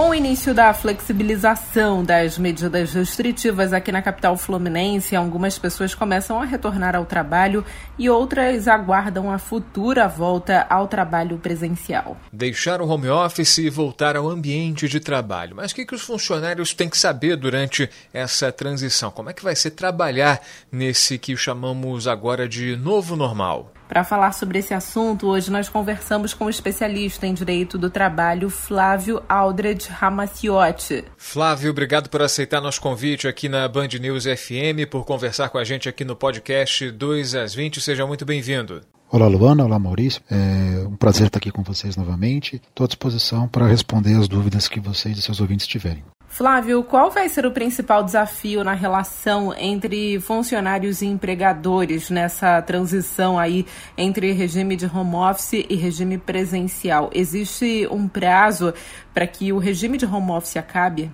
Com o início da flexibilização das medidas restritivas aqui na capital fluminense, algumas pessoas começam a retornar ao trabalho e outras aguardam a futura volta ao trabalho presencial. Deixar o home office e voltar ao ambiente de trabalho. Mas o que, que os funcionários têm que saber durante essa transição? Como é que vai ser trabalhar nesse que chamamos agora de novo normal? Para falar sobre esse assunto, hoje nós conversamos com o especialista em direito do trabalho, Flávio Aldred Ramaciotti. Flávio, obrigado por aceitar nosso convite aqui na Band News FM, por conversar com a gente aqui no podcast 2 às 20. Seja muito bem-vindo. Olá, Luana. Olá, Maurício. É um prazer estar aqui com vocês novamente. Estou à disposição para responder as dúvidas que vocês e seus ouvintes tiverem. Flávio, qual vai ser o principal desafio na relação entre funcionários e empregadores nessa transição aí entre regime de home office e regime presencial? Existe um prazo para que o regime de home office acabe?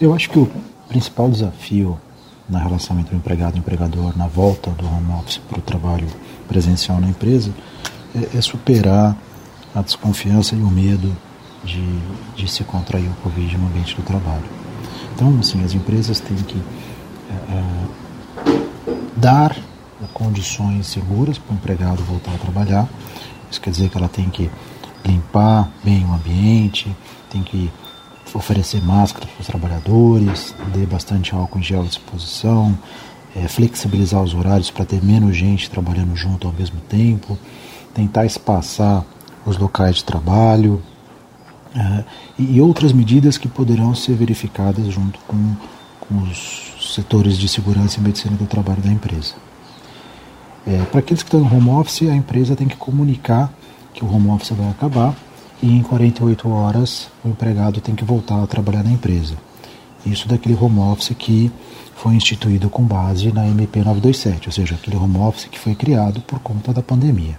Eu acho que o principal desafio na relação entre o empregado e o empregador na volta do home office para o trabalho presencial na empresa é, é superar a desconfiança e o medo de, de se contrair o Covid no ambiente do trabalho. Então, assim, as empresas têm que é, é, dar condições seguras para o empregado voltar a trabalhar. Isso quer dizer que ela tem que limpar bem o ambiente, tem que oferecer máscara para os trabalhadores, ter bastante álcool em gel à disposição, é, flexibilizar os horários para ter menos gente trabalhando junto ao mesmo tempo, tentar espaçar os locais de trabalho, uh, e outras medidas que poderão ser verificadas junto com, com os setores de segurança e medicina do trabalho da empresa. É, Para aqueles que estão no home office, a empresa tem que comunicar que o home office vai acabar e em 48 horas o empregado tem que voltar a trabalhar na empresa. Isso daquele home office que foi instituído com base na MP 927, ou seja, aquele home office que foi criado por conta da pandemia.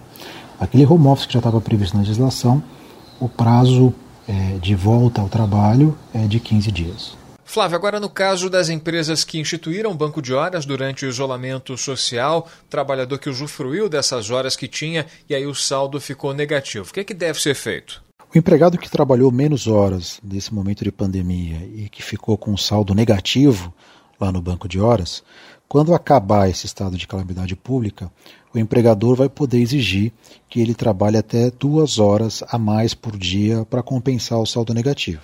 Aquele home office que já estava previsto na legislação, o prazo é, de volta ao trabalho é de 15 dias. Flávio, agora no caso das empresas que instituíram banco de horas durante o isolamento social, o trabalhador que usufruiu dessas horas que tinha e aí o saldo ficou negativo, o que, é que deve ser feito? O empregado que trabalhou menos horas nesse momento de pandemia e que ficou com um saldo negativo lá no banco de horas, quando acabar esse estado de calamidade pública, o empregador vai poder exigir que ele trabalhe até duas horas a mais por dia para compensar o saldo negativo.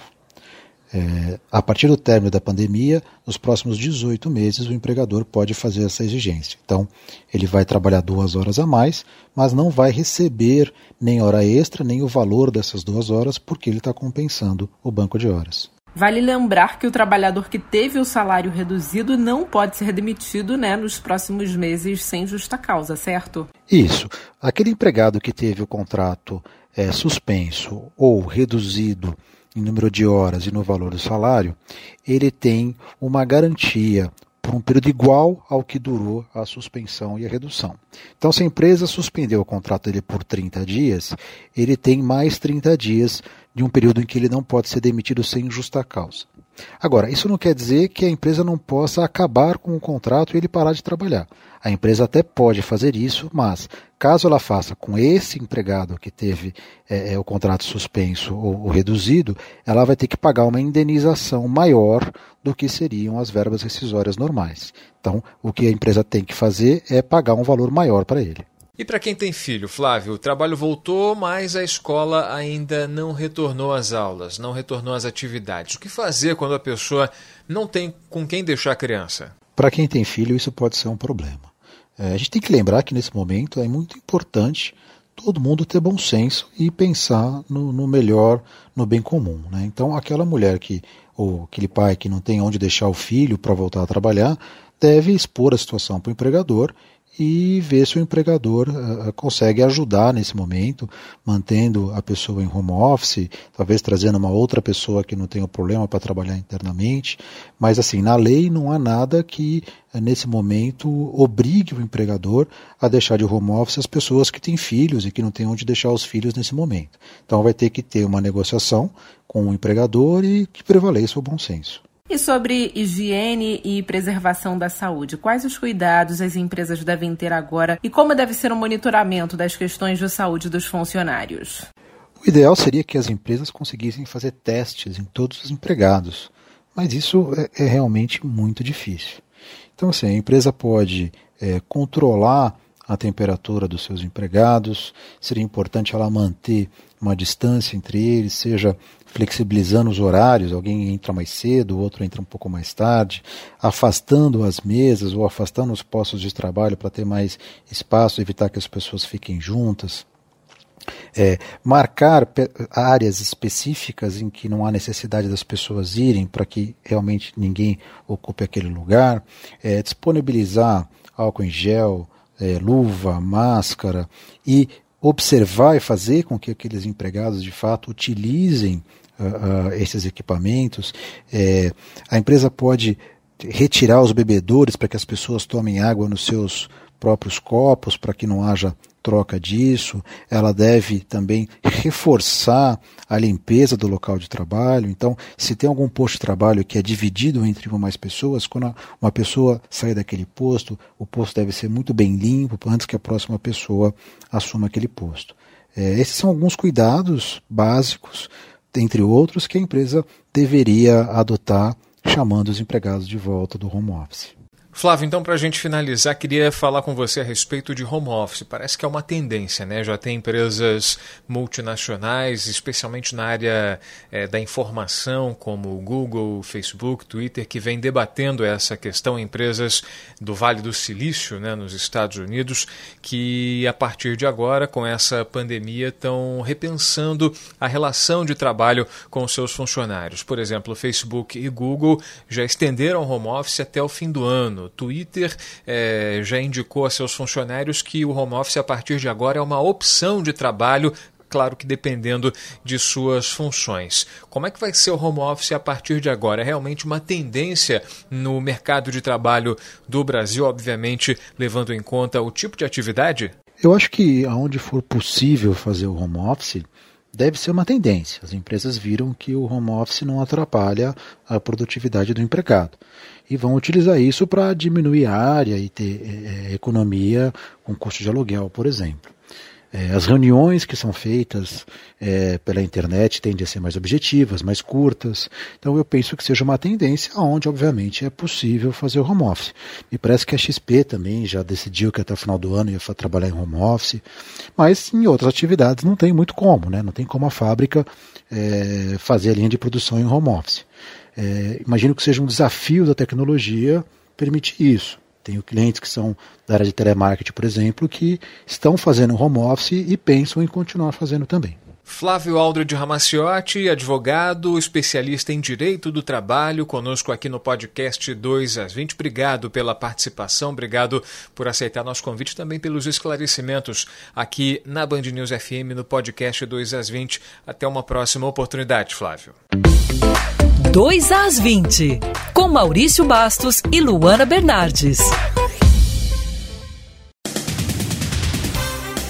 É, a partir do término da pandemia, nos próximos 18 meses, o empregador pode fazer essa exigência. Então, ele vai trabalhar duas horas a mais, mas não vai receber nem hora extra, nem o valor dessas duas horas, porque ele está compensando o banco de horas. Vale lembrar que o trabalhador que teve o salário reduzido não pode ser demitido né, nos próximos meses sem justa causa, certo? Isso. Aquele empregado que teve o contrato é, suspenso ou reduzido em número de horas e no valor do salário, ele tem uma garantia por um período igual ao que durou a suspensão e a redução. Então, se a empresa suspendeu o contrato dele por 30 dias, ele tem mais 30 dias de um período em que ele não pode ser demitido sem justa causa. Agora, isso não quer dizer que a empresa não possa acabar com o contrato e ele parar de trabalhar. A empresa até pode fazer isso, mas caso ela faça com esse empregado que teve é, é, o contrato suspenso ou, ou reduzido, ela vai ter que pagar uma indenização maior do que seriam as verbas rescisórias normais. Então, o que a empresa tem que fazer é pagar um valor maior para ele. E para quem tem filho, Flávio, o trabalho voltou, mas a escola ainda não retornou às aulas, não retornou às atividades. O que fazer quando a pessoa não tem com quem deixar a criança? Para quem tem filho, isso pode ser um problema. É, a gente tem que lembrar que nesse momento é muito importante todo mundo ter bom senso e pensar no, no melhor, no bem comum. Né? Então, aquela mulher que, ou aquele pai que não tem onde deixar o filho para voltar a trabalhar, deve expor a situação para o empregador e ver se o empregador uh, consegue ajudar nesse momento, mantendo a pessoa em home office, talvez trazendo uma outra pessoa que não tenha problema para trabalhar internamente. Mas assim, na lei não há nada que uh, nesse momento obrigue o empregador a deixar de home office as pessoas que têm filhos e que não têm onde deixar os filhos nesse momento. Então vai ter que ter uma negociação com o empregador e que prevaleça o bom senso. E sobre higiene e preservação da saúde, quais os cuidados as empresas devem ter agora e como deve ser o monitoramento das questões de saúde dos funcionários? O ideal seria que as empresas conseguissem fazer testes em todos os empregados, mas isso é, é realmente muito difícil. Então, assim, a empresa pode é, controlar a temperatura dos seus empregados, seria importante ela manter uma distância entre eles, seja flexibilizando os horários, alguém entra mais cedo, o outro entra um pouco mais tarde, afastando as mesas ou afastando os postos de trabalho para ter mais espaço, evitar que as pessoas fiquem juntas. É, marcar áreas específicas em que não há necessidade das pessoas irem para que realmente ninguém ocupe aquele lugar, é, disponibilizar álcool em gel, é, luva, máscara e observar e fazer com que aqueles empregados de fato utilizem uh, uh, esses equipamentos. É, a empresa pode retirar os bebedores para que as pessoas tomem água nos seus próprios copos, para que não haja troca disso. Ela deve também reforçar a limpeza do local de trabalho. Então, se tem algum posto de trabalho que é dividido entre uma mais pessoas, quando uma pessoa sair daquele posto, o posto deve ser muito bem limpo antes que a próxima pessoa assuma aquele posto. É, esses são alguns cuidados básicos entre outros, que a empresa deveria adotar chamando os empregados de volta do home office. Flávio, então, para a gente finalizar, queria falar com você a respeito de home office. Parece que é uma tendência, né? Já tem empresas multinacionais, especialmente na área é, da informação, como Google, Facebook, Twitter, que vem debatendo essa questão. Empresas do Vale do Silício, né, nos Estados Unidos, que a partir de agora, com essa pandemia, estão repensando a relação de trabalho com seus funcionários. Por exemplo, Facebook e Google já estenderam home office até o fim do ano. Twitter é, já indicou a seus funcionários que o home office, a partir de agora, é uma opção de trabalho claro que dependendo de suas funções. Como é que vai ser o home office a partir de agora? É realmente uma tendência no mercado de trabalho do Brasil, obviamente levando em conta o tipo de atividade? Eu acho que aonde for possível fazer o home office, deve ser uma tendência. As empresas viram que o home office não atrapalha a produtividade do empregado e vão utilizar isso para diminuir a área e ter é, economia com custo de aluguel, por exemplo. É, as reuniões que são feitas é, pela internet tendem a ser mais objetivas, mais curtas. Então eu penso que seja uma tendência onde, obviamente, é possível fazer o home office. Me parece que a XP também já decidiu que até o final do ano ia trabalhar em home office, mas em outras atividades não tem muito como, né? não tem como a fábrica é, fazer a linha de produção em home office. É, imagino que seja um desafio da tecnologia permitir isso. Tenho clientes que são da área de telemarketing, por exemplo, que estão fazendo home office e pensam em continuar fazendo também. Flávio Aldro de Ramaciotti, advogado, especialista em direito do trabalho, conosco aqui no podcast 2 às 20. Obrigado pela participação, obrigado por aceitar nosso convite, também pelos esclarecimentos aqui na Band News FM no podcast 2 às 20. Até uma próxima oportunidade, Flávio. 2 às 20, com Maurício Bastos e Luana Bernardes.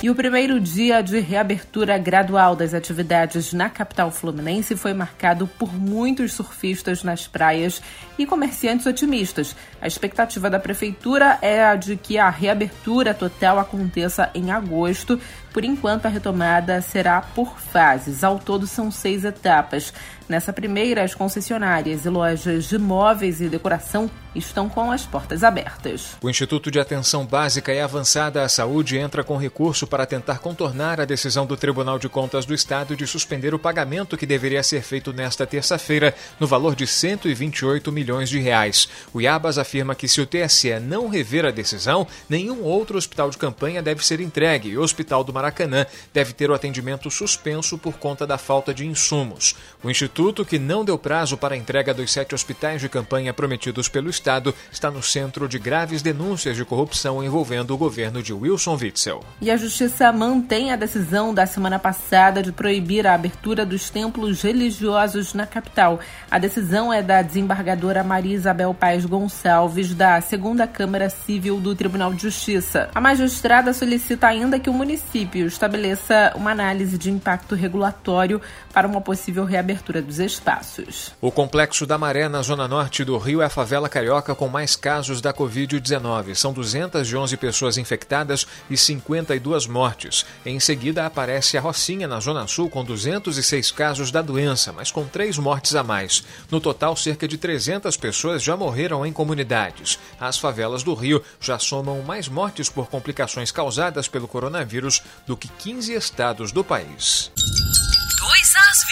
E o primeiro dia de reabertura gradual das atividades na capital fluminense foi marcado por muitos surfistas nas praias e comerciantes otimistas. A expectativa da prefeitura é a de que a reabertura total aconteça em agosto. Por enquanto, a retomada será por fases. Ao todo, são seis etapas. Nessa primeira, as concessionárias e lojas de móveis e decoração estão com as portas abertas. O Instituto de Atenção Básica e Avançada à Saúde entra com recurso para tentar contornar a decisão do Tribunal de Contas do Estado de suspender o pagamento que deveria ser feito nesta terça-feira, no valor de 128 milhões de reais. O Iabas afirma que se o TSE não rever a decisão, nenhum outro hospital de campanha deve ser entregue o Hospital do Maracanã Maracanã deve ter o atendimento suspenso por conta da falta de insumos. O instituto, que não deu prazo para a entrega dos sete hospitais de campanha prometidos pelo Estado, está no centro de graves denúncias de corrupção envolvendo o governo de Wilson Witzel. E a Justiça mantém a decisão da semana passada de proibir a abertura dos templos religiosos na capital. A decisão é da desembargadora Maria Isabel Paes Gonçalves, da Segunda Câmara Civil do Tribunal de Justiça. A magistrada solicita ainda que o município estabeleça uma análise de impacto regulatório para uma possível reabertura dos espaços. O Complexo da Maré, na zona norte do Rio, é a favela carioca com mais casos da Covid-19. São 211 pessoas infectadas e 52 mortes. Em seguida, aparece a Rocinha, na zona sul, com 206 casos da doença, mas com três mortes a mais. No total, cerca de 300 pessoas já morreram em comunidades. As favelas do Rio já somam mais mortes por complicações causadas pelo coronavírus do que 15 estados do país. 2 às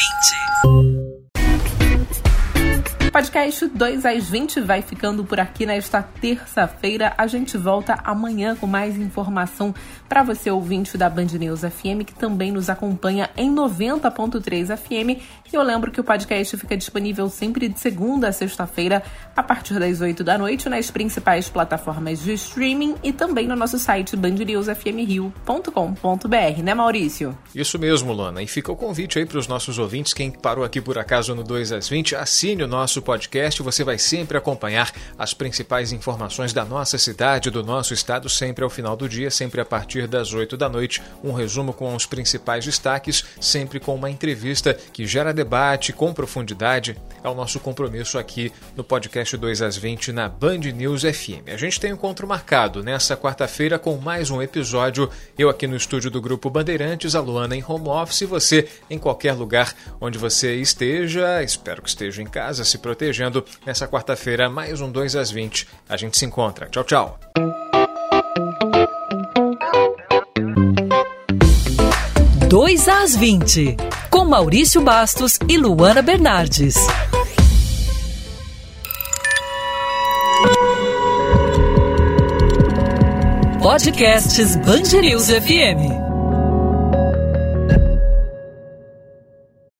20 podcast 2 às 20 vai ficando por aqui nesta terça-feira. A gente volta amanhã com mais informação para você, ouvinte da Band News FM, que também nos acompanha em 90.3 FM. E eu lembro que o podcast fica disponível sempre de segunda a sexta-feira, a partir das 8 da noite, nas principais plataformas de streaming e também no nosso site bandnewsfmrio.com.br, né, Maurício? Isso mesmo, Lona. E fica o convite aí para os nossos ouvintes, quem parou aqui por acaso no 2 às 20, assine o nosso podcast, você vai sempre acompanhar as principais informações da nossa cidade, do nosso estado, sempre ao final do dia, sempre a partir das 8 da noite. Um resumo com os principais destaques, sempre com uma entrevista que gera debate com profundidade. É o nosso compromisso aqui no podcast 2 às 20 na Band News FM. A gente tem encontro marcado nessa quarta-feira com mais um episódio. Eu aqui no estúdio do Grupo Bandeirantes, a Luana em home office, você em qualquer lugar onde você esteja, espero que esteja em casa, se protegendo. Nessa quarta-feira, mais um 2 às 20. A gente se encontra. Tchau, tchau. Dois às 20, com Maurício Bastos e Luana Bernardes. Podcasts Bangerils FM.